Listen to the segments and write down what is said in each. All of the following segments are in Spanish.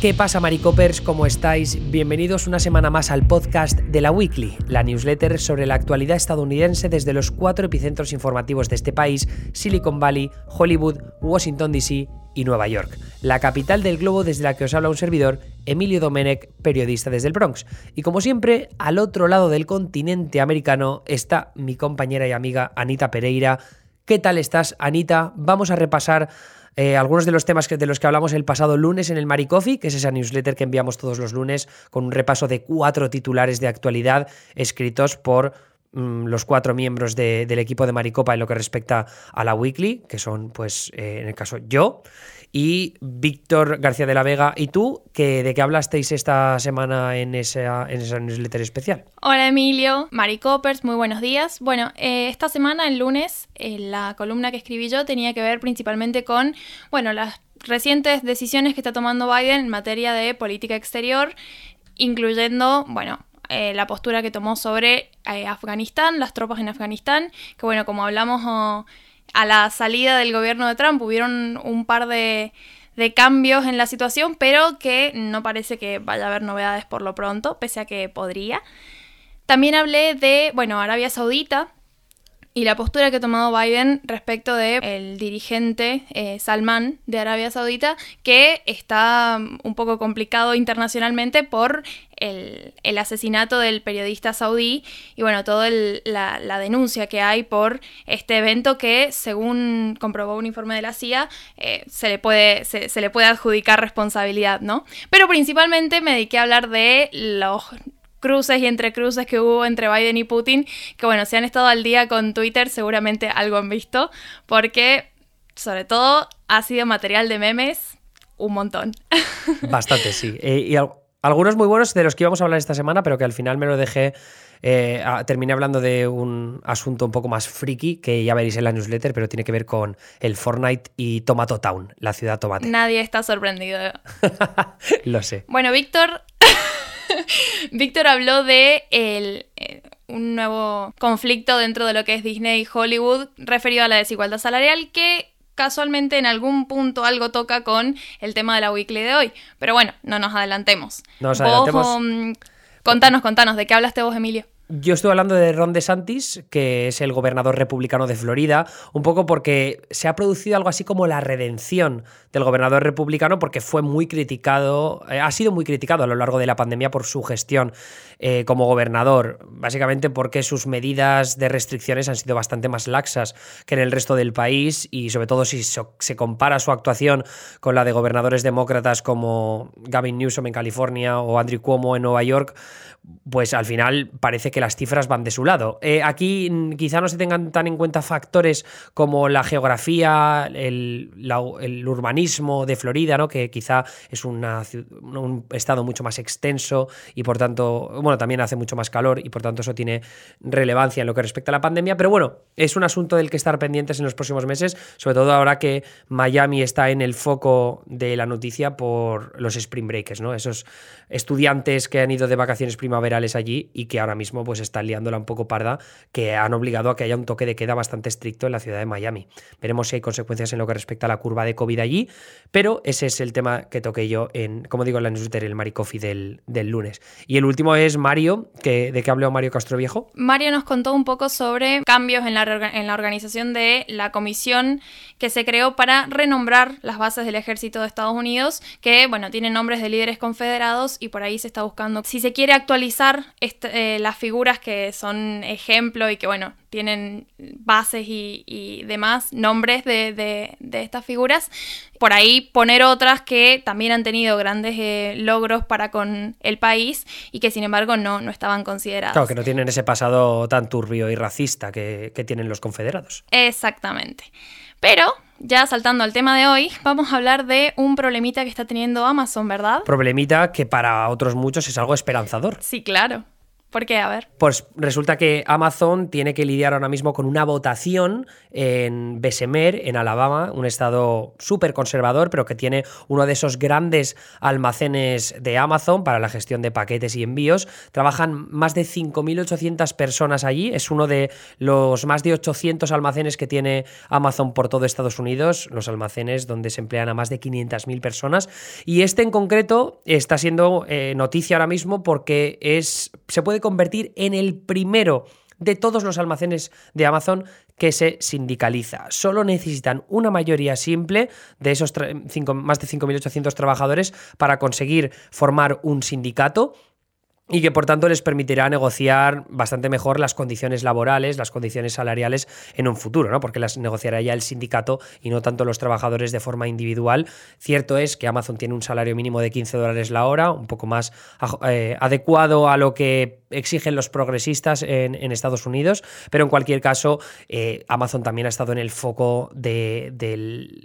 ¿Qué pasa, Maricopers? ¿Cómo estáis? Bienvenidos una semana más al podcast de la Weekly, la newsletter sobre la actualidad estadounidense desde los cuatro epicentros informativos de este país, Silicon Valley, Hollywood, Washington DC y Nueva York, la capital del globo desde la que os habla un servidor, Emilio Domenech, periodista desde el Bronx. Y como siempre, al otro lado del continente americano está mi compañera y amiga Anita Pereira. ¿Qué tal estás, Anita? Vamos a repasar eh, algunos de los temas de los que hablamos el pasado lunes en el Maricoffee, que es esa newsletter que enviamos todos los lunes con un repaso de cuatro titulares de actualidad escritos por mm, los cuatro miembros del equipo de Maricopa en lo que respecta a la weekly, que son, pues, eh, en el caso yo y Víctor García de la Vega y tú, que, ¿de qué hablasteis esta semana en esa, en esa newsletter especial? Hola Emilio, Mari Coppers, muy buenos días. Bueno, eh, esta semana, el lunes, la columna que escribí yo tenía que ver principalmente con, bueno, las recientes decisiones que está tomando Biden en materia de política exterior, incluyendo, bueno, eh, la postura que tomó sobre eh, Afganistán, las tropas en Afganistán, que bueno, como hablamos... Oh, a la salida del gobierno de Trump hubieron un par de, cambios en la situación, pero que no parece que vaya a haber novedades por lo pronto, pese a que podría. También hablé de, bueno, Arabia Saudita, y la postura que ha tomado Biden respecto del el dirigente eh, Salman de Arabia Saudita, que está un poco complicado internacionalmente por el, asesinato del periodista saudí y bueno, toda la, denuncia que hay por este evento que, según comprobó un informe de la CIA, eh, se, le puede, se, se le puede adjudicar responsabilidad, ¿no? Pero principalmente me dediqué a hablar de los cruces y entre cruces que hubo entre Biden y Putin, que bueno, si han estado al día con Twitter seguramente algo han visto, porque sobre todo ha sido material de memes un montón. Bastante, sí. Eh, y algunos muy buenos de los que íbamos a hablar esta semana, pero que al final me lo dejé. Eh, terminé hablando de un asunto un poco más friki que ya veréis en la newsletter, pero tiene que ver con el Fortnite y Tomato Town, la ciudad tomate. Nadie está sorprendido. lo sé. Bueno, Víctor Víctor habló de el, eh, un nuevo conflicto dentro de lo que es Disney y Hollywood referido a la desigualdad salarial que casualmente en algún punto algo toca con el tema de la weekly de hoy. Pero bueno, no nos adelantemos. Nos adelantemos. Um, contanos, contanos, ¿de qué hablaste vos, Emilio? Yo estoy hablando de Ron DeSantis, que es el gobernador republicano de Florida, un poco porque se ha producido algo así como la redención del gobernador republicano, porque fue muy criticado, eh, ha sido muy criticado a lo largo de la pandemia por su gestión eh, como gobernador, básicamente porque sus medidas de restricciones han sido bastante más laxas que en el resto del país y sobre todo si se compara su actuación con la de gobernadores demócratas como Gavin Newsom en California o Andrew Cuomo en Nueva York, pues al final parece que las cifras van de su lado. Eh, aquí quizá no se tengan tan en cuenta factores como la geografía, el, urbanismo de Florida, ¿no? que quizá es un estado mucho más extenso y por tanto, bueno, también hace mucho más calor y por tanto eso tiene relevancia en lo que respecta a la pandemia, pero bueno, es un asunto del que estar pendientes en los próximos meses, sobre todo ahora que Miami está en el foco de la noticia por los spring breakers, ¿no? esos estudiantes que han ido de vacaciones primaverales allí y que ahora mismo pues están liándola un poco parda, que han obligado a que haya un toque de queda bastante estricto en la ciudad de Miami. Veremos si hay consecuencias en lo que respecta a la curva de COVID allí, pero ese es el tema que toqué yo en, como digo, en la newsletter, el Maricofi del, del lunes. Y el último es Mario, que, ¿de qué habló Mario Castro Viejo? Mario nos contó un poco sobre cambios en la, en la organización de la comisión que se creó para renombrar las bases del ejército de Estados Unidos, que, bueno, tienen nombres de líderes confederados y por ahí se está buscando si se quiere actualizar este, eh, las figuras que son ejemplo y que, bueno, tienen bases y, demás nombres de, estas figuras. Por ahí poner otras que también han tenido grandes eh, logros para con el país y que sin embargo no, no estaban consideradas. Claro, que no tienen ese pasado tan turbio y racista que, que tienen los confederados. Exactamente. Pero ya saltando al tema de hoy, vamos a hablar de un problemita que está teniendo Amazon, ¿verdad? Problemita que para otros muchos es algo esperanzador. Sí, claro. ¿Por qué? A ver. Pues resulta que Amazon tiene que lidiar ahora mismo con una votación en Bessemer, en Alabama, un estado súper conservador, pero que tiene uno de esos grandes almacenes de Amazon para la gestión de paquetes y envíos. Trabajan más de 5.800 personas allí. Es uno de los más de 800 almacenes que tiene Amazon por todo Estados Unidos, los almacenes donde se emplean a más de 500.000 personas. Y este en concreto está siendo eh, noticia ahora mismo porque es, se puede convertir en el primero de todos los almacenes de Amazon que se sindicaliza. Solo necesitan una mayoría simple de esos más de 5.800 trabajadores para conseguir formar un sindicato y que por tanto les permitirá negociar bastante mejor las condiciones laborales, las condiciones salariales en un futuro, ¿no? Porque las negociará ya el sindicato y no tanto los trabajadores de forma individual. Cierto es que Amazon tiene un salario mínimo de 15 dólares la hora, un poco más eh, adecuado a lo que exigen los progresistas en, Estados Unidos, pero en cualquier caso, eh, Amazon también ha estado en el foco de,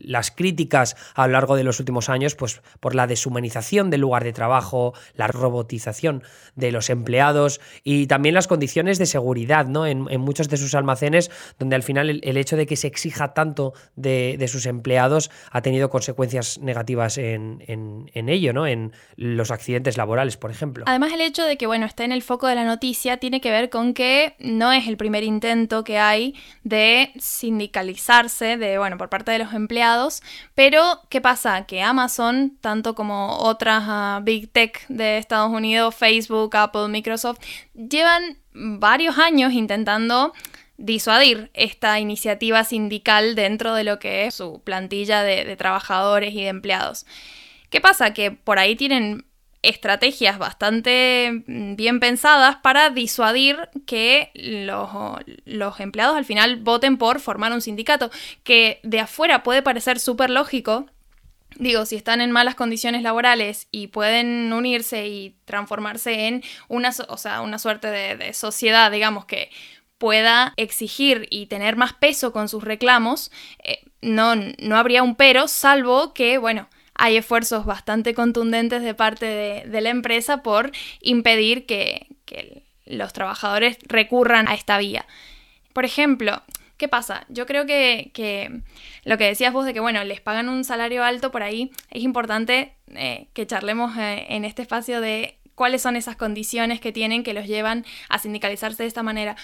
las críticas a lo largo de los últimos años, pues por la deshumanización del lugar de trabajo, la robotización de los empleados y también las condiciones de seguridad ¿no? en, muchos de sus almacenes, donde al final el, hecho de que se exija tanto de, sus empleados ha tenido consecuencias negativas en, en, ello, ¿no? en los accidentes laborales, por ejemplo. Además, el hecho de que bueno, está en el foco de la noticia tiene que ver con que no es el primer intento que hay de sindicalizarse de, bueno, por parte de los empleados, pero ¿qué pasa? Que Amazon, tanto como otras ah, Big Tech de Estados Unidos, Facebook, Apple, Microsoft, llevan varios años intentando disuadir esta iniciativa sindical dentro de lo que es su plantilla de trabajadores y de empleados. ¿Qué pasa? Que por ahí tienen estrategias bastante mm, bien pensadas para disuadir que los, empleados al final voten por formar un sindicato, que de afuera puede parecer súper lógico, Digo, si están en malas condiciones laborales y pueden unirse y transformarse en una, o sea, una suerte de, sociedad, digamos, que pueda exigir y tener más peso con sus reclamos, eh, no, no habría un pero, salvo que, bueno, hay esfuerzos bastante contundentes de parte de, la empresa por impedir que, los trabajadores recurran a esta vía. Por ejemplo, ¿Qué pasa? Yo creo que, lo que decías vos de que, bueno, les pagan un salario alto por ahí, es importante eh, que charlemos eh, en este espacio de cuáles son esas condiciones que tienen que los llevan a sindicalizarse de esta manera.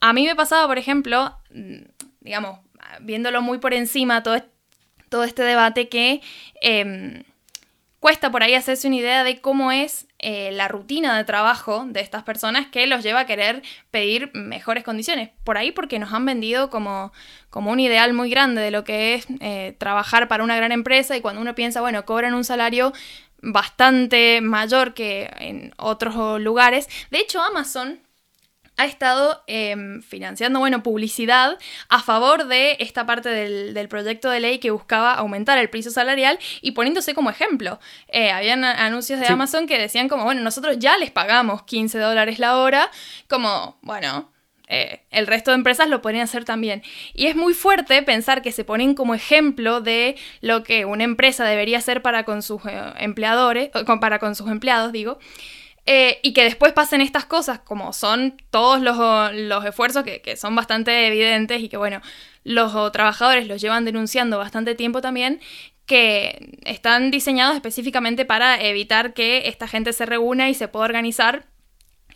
A mí me pasaba, por ejemplo, mm, digamos, viéndolo muy por encima, todo, todo este debate que em, cuesta por ahí hacerse una idea de cómo es eh, la rutina de trabajo de estas personas que los lleva a querer pedir mejores condiciones. Por ahí porque nos han vendido como, como un ideal muy grande de lo que es eh, trabajar para una gran empresa y cuando uno piensa, bueno, cobran un salario bastante mayor que en otros lugares. De hecho, Amazon ha estado em, financiando, bueno, publicidad a favor de esta parte del, proyecto de ley que buscaba aumentar el precio salarial y poniéndose como ejemplo. Eh, habían anuncios de Amazon que decían como, bueno, nosotros ya les pagamos 15 dólares la hora, como, bueno, eh, el resto de empresas lo podrían hacer también. Y es muy fuerte pensar que se ponen como ejemplo de lo que una empresa debería hacer para con sus eh, empleadores, para con sus empleados, digo. Eh, y que después pasen estas cosas, como son todos los, esfuerzos que, son bastante evidentes y que, bueno, los trabajadores los llevan denunciando bastante tiempo también, que están diseñados específicamente para evitar que esta gente se reúna y se pueda organizar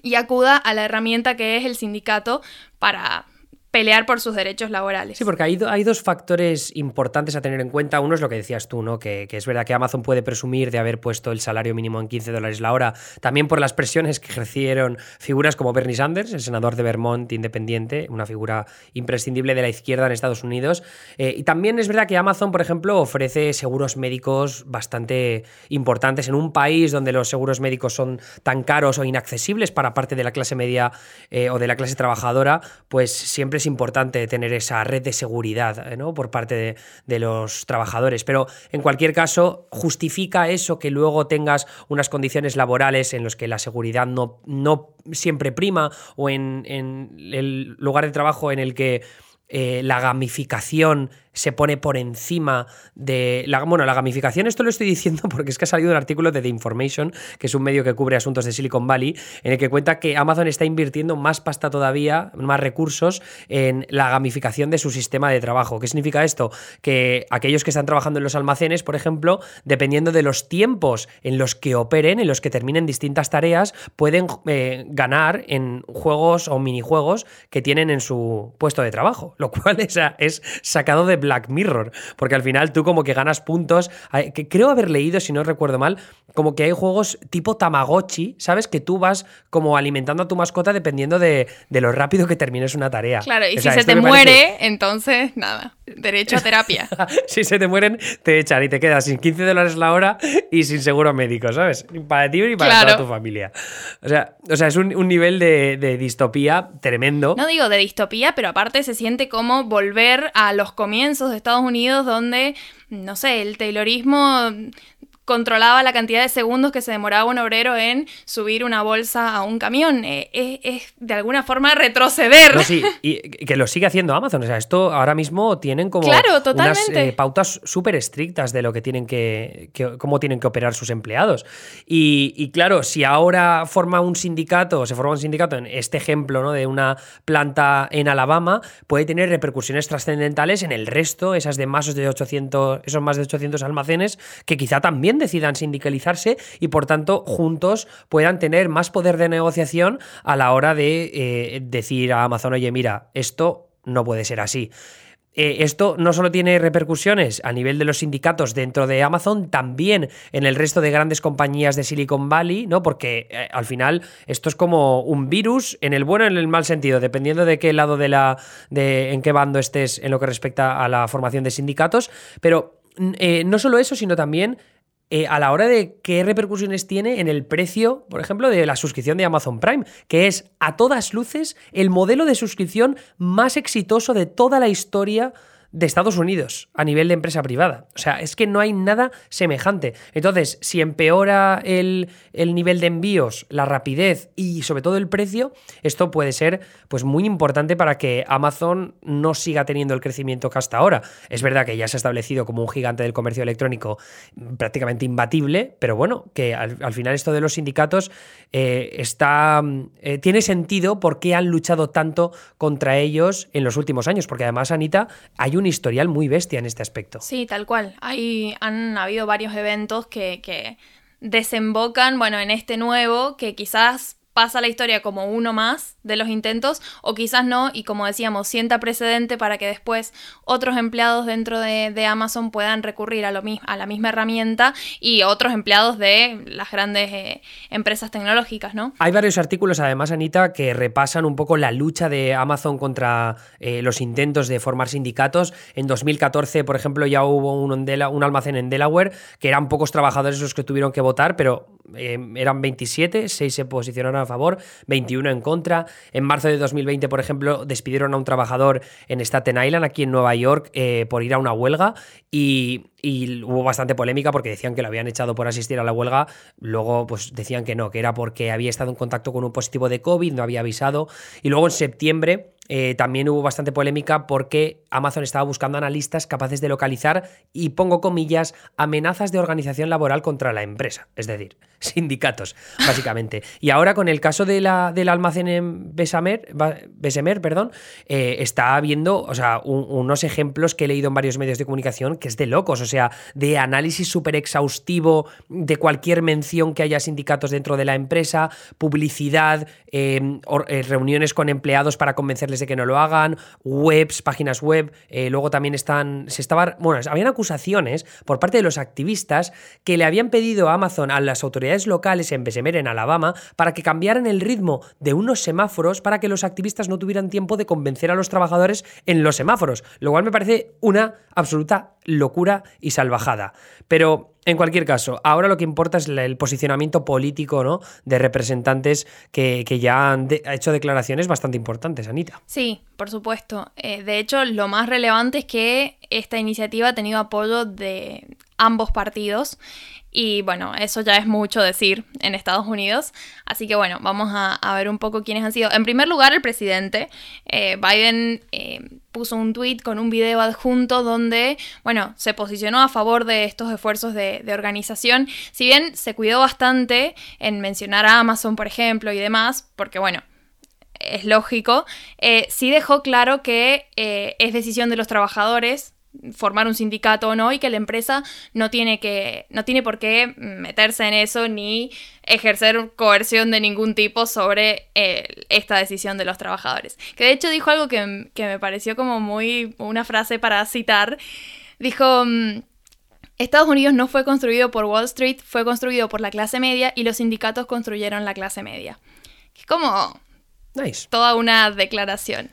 y acuda a la herramienta que es el sindicato para pelear por sus derechos laborales. Sí, porque hay, dos factores importantes a tener en cuenta. Uno es lo que decías tú, ¿no? Que, es verdad que Amazon puede presumir de haber puesto el salario mínimo en 15 dólares la hora, también por las presiones que ejercieron figuras como Bernie Sanders, el senador de Vermont independiente, una figura imprescindible de la izquierda en Estados Unidos. Eh, y también es verdad que Amazon, por ejemplo, ofrece seguros médicos bastante importantes en un país donde los seguros médicos son tan caros o inaccesibles para parte de la clase media eh, o de la clase trabajadora, pues siempre es importante tener esa red de seguridad ¿no? por parte de, los trabajadores. Pero en cualquier caso, justifica eso que luego tengas unas condiciones laborales en las que la seguridad no, no siempre prima o en, en el lugar de trabajo en el que eh, la gamificación se pone por encima de la bueno la gamificación esto lo estoy diciendo porque es que ha salido un artículo de The Information que es un medio que cubre asuntos de Silicon Valley en el que cuenta que Amazon está invirtiendo más pasta todavía más recursos en la gamificación de su sistema de trabajo. Qué significa esto que aquellos que están trabajando en los almacenes por ejemplo dependiendo de los tiempos en los que operen en los que terminen distintas tareas pueden eh, ganar en juegos o minijuegos que tienen en su puesto de trabajo lo cual es, es sacado de Black Mirror, porque al final tú como que ganas puntos, que creo haber leído, si no recuerdo mal, como que hay juegos tipo Tamagotchi, ¿sabes? Que tú vas como alimentando a tu mascota dependiendo de, lo rápido que termines una tarea. Claro, y si se te muere, entonces nada, derecho a terapia. si se te mueren, te echan y te quedas sin 15 dólares la hora y sin seguro médico, ¿sabes? Para ti ni para toda tu familia. O sea, o sea es un, nivel de, de distopía tremendo. No digo de distopía, pero aparte se siente como volver a los comienzos de Estados Unidos donde, no sé, el Taylorismo controlaba la cantidad de segundos que se demoraba un obrero en subir una bolsa a un camión. Eh, es, de alguna forma retroceder. sí, y que lo sigue haciendo Amazon. O sea, esto ahora mismo tienen como unas eh, pautas súper estrictas de lo que tienen que, cómo tienen que operar sus empleados. Y, claro, si ahora forma un sindicato, se forma un sindicato en este ejemplo ¿no? de una planta en Alabama, puede tener repercusiones trascendentales en el resto, esas de más de 800, esos más de 800 almacenes, que quizá también decidan sindicalizarse y por tanto juntos puedan tener más poder de negociación a la hora de eh, decir a Amazon, oye, mira, esto no puede ser así. Eh, esto no solo tiene repercusiones a nivel de los sindicatos dentro de Amazon, también en el resto de grandes compañías de Silicon Valley, ¿no? Porque eh, al final esto es como un virus en el bueno y en el mal sentido, dependiendo de qué lado de la. de en qué bando estés en lo que respecta a la formación de sindicatos. Pero no solo eso, sino también eh, a la hora de qué repercusiones tiene en el precio, por ejemplo, de la suscripción de Amazon Prime, que es a todas luces el modelo de suscripción más exitoso de toda la historia de Estados Unidos a nivel de empresa privada. O sea, es que no hay nada semejante. Entonces, si empeora el, nivel de envíos, la rapidez y sobre todo el precio, esto puede ser pues muy importante para que Amazon no siga teniendo el crecimiento que hasta ahora. Es verdad que ya se ha establecido como un gigante del comercio electrónico prácticamente imbatible, pero bueno, que al, final esto de los sindicatos eh, está, eh, tiene sentido porque han luchado tanto contra ellos en los últimos años, porque además, Anita, hay un un historial muy bestia en este aspecto. Sí, tal cual. Hay, han habido varios eventos que, que desembocan, bueno, en este nuevo, que quizás pasa la historia como uno más de los intentos o quizás no y como decíamos sienta precedente para que después otros empleados dentro de, Amazon puedan recurrir a, lo, a la misma herramienta y otros empleados de las grandes eh, empresas tecnológicas, ¿no? Hay varios artículos además, Anita, que repasan un poco la lucha de Amazon contra eh, los intentos de formar sindicatos. En 2014, por ejemplo, ya hubo un, un almacén en Delaware que eran pocos trabajadores los que tuvieron que votar, pero eh, eran 27, 6 se posicionaron a favor, 21 en contra. En marzo de 2020, por ejemplo, despidieron a un trabajador en Staten Island, aquí en Nueva York, eh, por ir a una huelga y, hubo bastante polémica porque decían que lo habían echado por asistir a la huelga. Luego, pues decían que no, que era porque había estado en contacto con un positivo de COVID, no había avisado. Y luego en septiembre eh, también hubo bastante polémica porque Amazon estaba buscando analistas capaces de localizar, y pongo comillas, amenazas de organización laboral contra la empresa, es decir, sindicatos, básicamente. y ahora con el caso de la, del almacén en Besamer, Besemer, perdón, eh, está viendo o sea, unos ejemplos que he leído en varios medios de comunicación que es de locos, o sea, de análisis súper exhaustivo de cualquier mención que haya sindicatos dentro de la empresa, publicidad, eh, reuniones con empleados para convencer de que no lo hagan, webs, páginas web, eh, luego también están, se estaban, bueno, habían acusaciones por parte de los activistas que le habían pedido a Amazon a las autoridades locales en Bessemer, en Alabama, para que cambiaran el ritmo de unos semáforos para que los activistas no tuvieran tiempo de convencer a los trabajadores en los semáforos, lo cual me parece una absoluta locura y salvajada. Pero en cualquier caso, ahora lo que importa es el posicionamiento político ¿no? de representantes que, ya han hecho declaraciones bastante importantes, Anita. Sí, por supuesto. Eh, de hecho, lo más relevante es que esta iniciativa ha tenido apoyo de ambos partidos. Y bueno, eso ya es mucho decir en Estados Unidos. Así que bueno, vamos a, ver un poco quiénes han sido. En primer lugar, el presidente. Eh, Biden eh, puso un tweet con un video adjunto donde, bueno, se posicionó a favor de estos esfuerzos de, organización. Si bien se cuidó bastante en mencionar a Amazon, por ejemplo, y demás, porque bueno, es lógico, eh, sí dejó claro que es decisión de los trabajadores formar un sindicato o no y que la empresa no tiene que no tiene por qué meterse en eso ni ejercer coerción de ningún tipo sobre eh, esta decisión de los trabajadores. Que de hecho dijo algo que, que me pareció como muy una frase para citar. Dijo, mm, Estados Unidos no fue construido por Wall Street, fue construido por la clase media y los sindicatos construyeron la clase media. Es como nice. toda una declaración.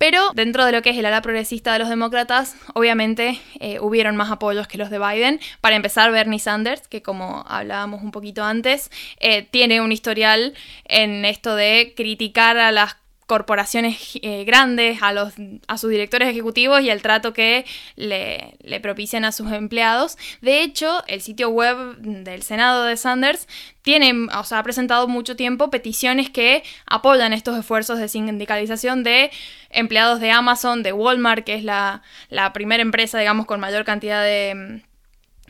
Pero dentro de lo que es el ala progresista de los demócratas, obviamente eh, hubieron más apoyos que los de Biden. Para empezar, Bernie Sanders, que como hablábamos un poquito antes, eh, tiene un historial en esto de criticar a las corporaciones eh, grandes, a, los, a sus directores ejecutivos y el trato que le, le, propician a sus empleados. De hecho, el sitio web del Senado de Sanders tiene, o sea, ha presentado mucho tiempo peticiones que apoyan estos esfuerzos de sindicalización de empleados de Amazon, de Walmart, que es la, la primera empresa, digamos, con mayor cantidad de,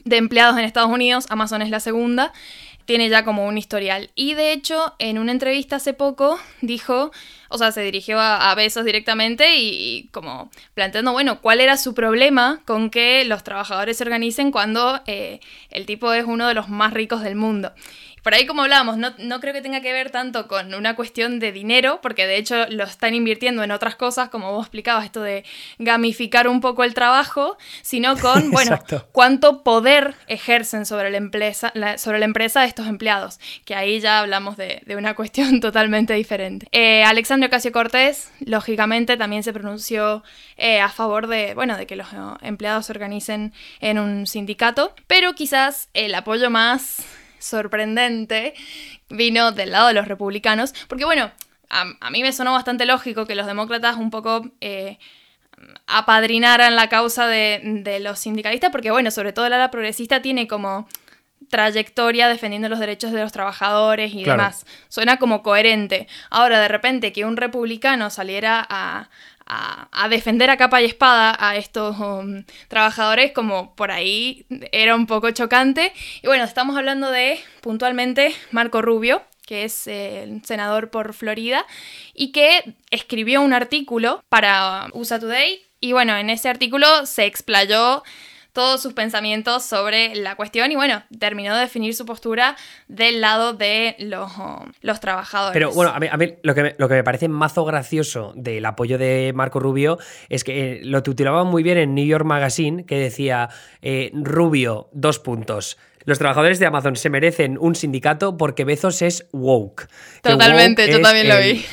de empleados en Estados Unidos. Amazon es la segunda tiene ya como un historial. Y de hecho, en una entrevista hace poco dijo, o sea, se dirigió a, Besos directamente y, como planteando, bueno, cuál era su problema con que los trabajadores se organicen cuando eh, el tipo es uno de los más ricos del mundo. Por ahí como hablábamos, no, no, creo que tenga que ver tanto con una cuestión de dinero, porque de hecho lo están invirtiendo en otras cosas, como vos explicabas, esto de gamificar un poco el trabajo, sino con, bueno, cuánto poder ejercen sobre la, empresa, sobre la empresa estos empleados, que ahí ya hablamos de, de una cuestión totalmente diferente. Eh, Ocasio Cortés, lógicamente, también se pronunció eh, a favor de, bueno, de que los empleados se organicen en un sindicato, pero quizás el apoyo más sorprendente vino del lado de los republicanos, porque bueno, a, mí me sonó bastante lógico que los demócratas un poco eh, apadrinaran la causa de, los sindicalistas, porque bueno, sobre todo el ala progresista tiene como trayectoria defendiendo los derechos de los trabajadores y demás. Suena como coherente. Ahora, de repente, que un republicano saliera a, a, defender a capa y espada a estos um, trabajadores, como por ahí era un poco chocante. Y bueno, estamos hablando de puntualmente Marco Rubio, que es el senador por Florida, y que escribió un artículo para USA Today. Y bueno, en ese artículo se explayó todos sus pensamientos sobre la cuestión y bueno, terminó de definir su postura del lado de los, los trabajadores. Pero bueno, a mí, lo, que me, lo que me parece mazo gracioso del apoyo de Marco Rubio es que eh, lo titulaban muy bien en New York Magazine, que decía eh, Rubio, dos puntos los trabajadores de Amazon se merecen un sindicato porque Bezos es woke. Totalmente, yo también lo vi.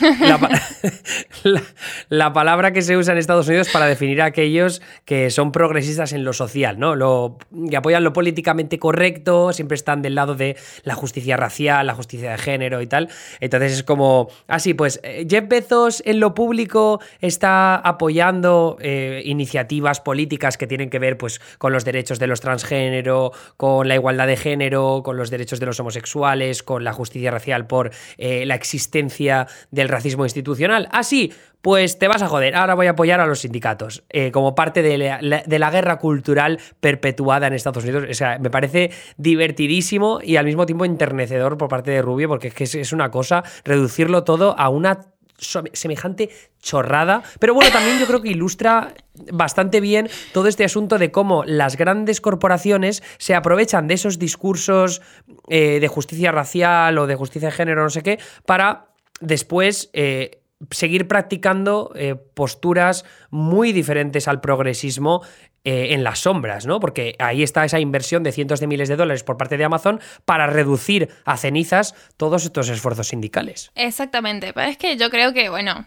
La, palabra que se usa en Estados Unidos para definir a aquellos que son progresistas en lo social, ¿no? Lo, que apoyan lo políticamente correcto, siempre están del lado de la justicia racial, la justicia de género y tal. Entonces es como, así, ah, pues eh, Jeff Bezos en lo público está apoyando eh, iniciativas políticas que tienen que ver pues, con los derechos de los transgénero, con la igualdad de género, con los derechos de los homosexuales, con la justicia racial por eh, la existencia del racismo institucional. Ah, sí, pues te vas a joder, ahora voy a apoyar a los sindicatos, eh, como parte de la, guerra cultural perpetuada en Estados Unidos. O sea, me parece divertidísimo y al mismo tiempo enternecedor por parte de Rubio, porque es que es una cosa reducirlo todo a una semejante chorrada. Pero bueno, también yo creo que ilustra bastante bien todo este asunto de cómo las grandes corporaciones se aprovechan de esos discursos eh, de justicia racial o de justicia de género, no sé qué, para después eh, seguir practicando eh, posturas muy diferentes al progresismo eh, en las sombras, ¿no? Porque ahí está esa inversión de cientos de miles de dólares por parte de Amazon para reducir a cenizas todos estos esfuerzos sindicales. Exactamente, pero es que yo creo que, bueno,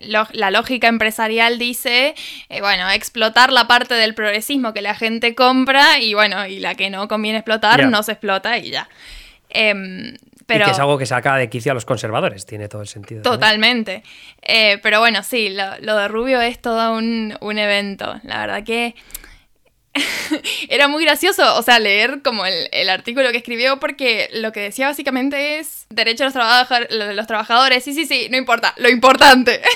la lógica empresarial dice, eh, bueno, explotar la parte del progresismo que la gente compra y bueno, y la que no conviene explotar no se explota y ya. Y que es algo que saca de quicio a los conservadores, tiene todo el sentido. Totalmente. Eh, pero bueno, sí, lo, de Rubio es todo un, evento. La verdad que era muy gracioso, o sea, leer como el, el, artículo que escribió porque lo que decía básicamente es derecho de los, los trabajadores, sí, sí, sí, no importa, lo importante.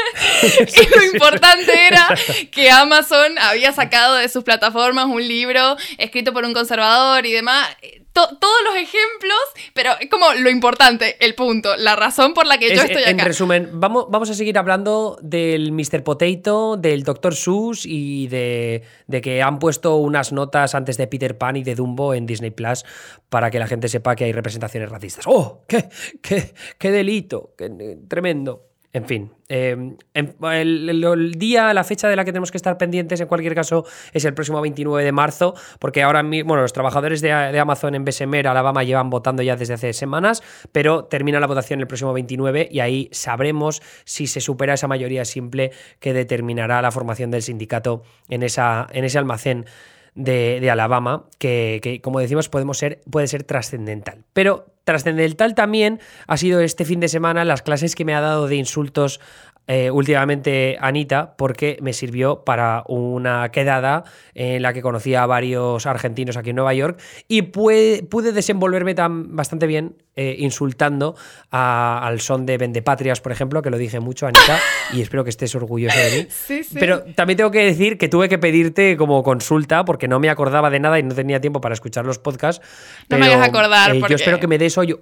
y lo importante era que Amazon había sacado de sus plataformas un libro escrito por un conservador y demás. Todos los ejemplos, pero es como lo importante, el punto, la razón por la que yo estoy acá. En resumen, vamos, vamos a seguir hablando del Mr. Potato, del Dr. Seuss y de, de, que han puesto unas notas antes de Peter Pan y de Dumbo en Disney Plus para que la gente sepa que hay representaciones racistas. ¡Oh! ¡Qué, qué, qué delito! Qué, tremendo! En fin, em, em, el, día, la fecha de la que tenemos que estar pendientes en cualquier caso es el próximo 29 de marzo, porque ahora mismo, bueno, los trabajadores de, Amazon en Bessemer, Alabama, llevan votando ya desde hace semanas, pero termina la votación el próximo 29 y ahí sabremos si se supera esa mayoría simple que determinará la formación del sindicato en, esa, en ese almacén de, Alabama, que, como decimos podemos ser, puede ser trascendental. Pero trascendental también ha sido este fin de semana las clases que me ha dado de insultos eh, últimamente Anita porque me sirvió para una quedada en la que conocí a varios argentinos aquí en Nueva York y pude, pude desenvolverme tan bastante bien eh, insultando al son de Vendepatrias, por ejemplo, que lo dije mucho, Anita, y espero que estés orgulloso de mí. Pero también tengo que decir que tuve que pedirte como consulta porque no me acordaba de nada y no tenía tiempo para escuchar los podcasts. No me vayas a acordar. Eh, yo espero que me des hoy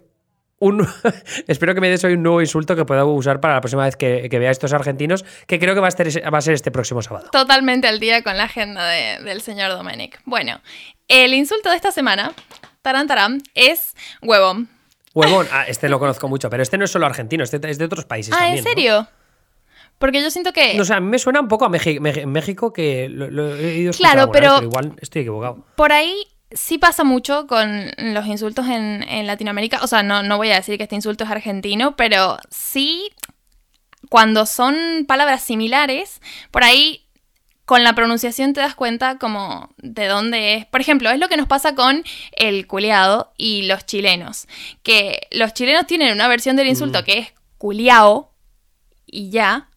un, espero que me des hoy un nuevo insulto que pueda usar para la próxima vez que, vea a estos argentinos, que creo que va a, ser, va a ser este próximo sábado. Totalmente al día con la agenda del señor Domenic. Bueno, el insulto de esta semana, taran taran, es huevón. Huevón, ah, este lo conozco mucho, pero este no es solo argentino, este es de otros países. Ah, ¿en serio? Porque yo siento que. No, o sea, a mí me suena un poco a México, México que lo, he ido Claro, pero, pero igual estoy equivocado. Por ahí sí pasa mucho con los insultos en, Latinoamérica. O sea, no, no voy a decir que este insulto es argentino, pero sí cuando son palabras similares, por ahí con la pronunciación te das cuenta como de dónde es. Por ejemplo, es lo que nos pasa con el culeado y los chilenos. Que los chilenos tienen una versión del insulto mm. que es culiao y ya.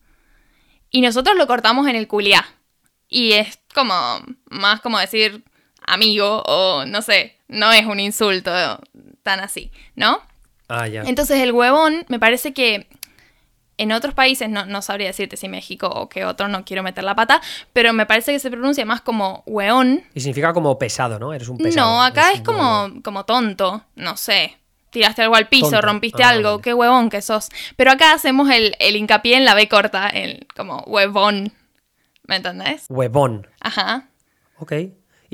Y nosotros lo cortamos en el culiá. Y es como más como decir amigo o no sé, no es un insulto tan así, ¿no? Ah, ya. Entonces el huevón me parece que en otros países, no, no sabría decirte si México o que otro, no quiero meter la pata, pero me parece que se pronuncia más como hueón. Y significa como pesado, ¿no? Eres un pesado. No, acá es, como, como tonto, no sé. Tiraste algo al piso, rompiste ah, algo, qué huevón que sos. Pero acá hacemos el, hincapié en la B corta, el como huevón. ¿Me entendés? Huevón. Ajá. Ok.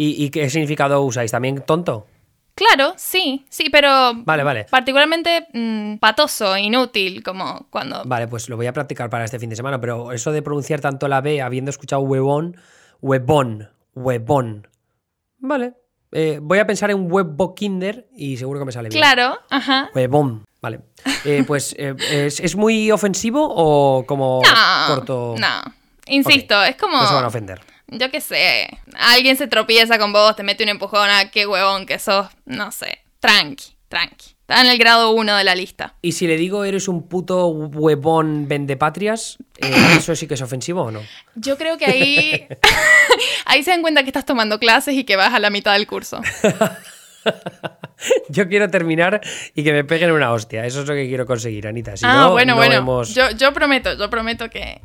¿Y, qué significado usáis? ¿También tonto? Claro, sí, sí, pero. Vale, vale. Particularmente mm, patoso, inútil, como cuando. Vale, pues lo voy a practicar para este fin de semana, pero eso de pronunciar tanto la B habiendo escuchado huevón, huevón, huevón. Vale. Eh, voy a pensar en huevo kinder y seguro que me sale bien. Claro, ajá. Huevón. Vale. Eh, pues, eh, ¿es, muy ofensivo o como corto? No. Insisto, es como. No se van a ofender yo qué sé, alguien se tropieza con vos, te mete un empujón, a ah, qué huevón que sos, no sé, tranqui, tranqui. Está en el grado uno de la lista. Y si le digo eres un puto huevón vendepatrias, eh, ¿eso sí que es ofensivo o no? Yo creo que ahí, ahí se dan cuenta que estás tomando clases y que vas a la mitad del curso. Yo quiero terminar y que me peguen una hostia. Eso es lo que quiero conseguir, Anita. Si ah, no, bueno, bueno. Yo, yo, prometo, yo prometo que,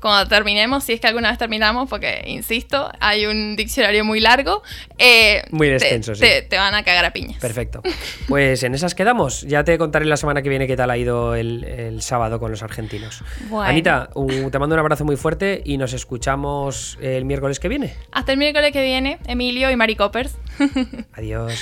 cuando terminemos, si es que alguna vez terminamos, porque insisto, hay un diccionario muy largo. Eh, muy extenso, te, sí. Te, van a cagar a piñas. Perfecto. Pues en esas quedamos. Ya te contaré la semana que viene qué tal ha ido el, sábado con los argentinos. Anita, te mando un abrazo muy fuerte y nos escuchamos el miércoles que viene. Hasta el miércoles que viene, Emilio y Mari Coppers. Adiós.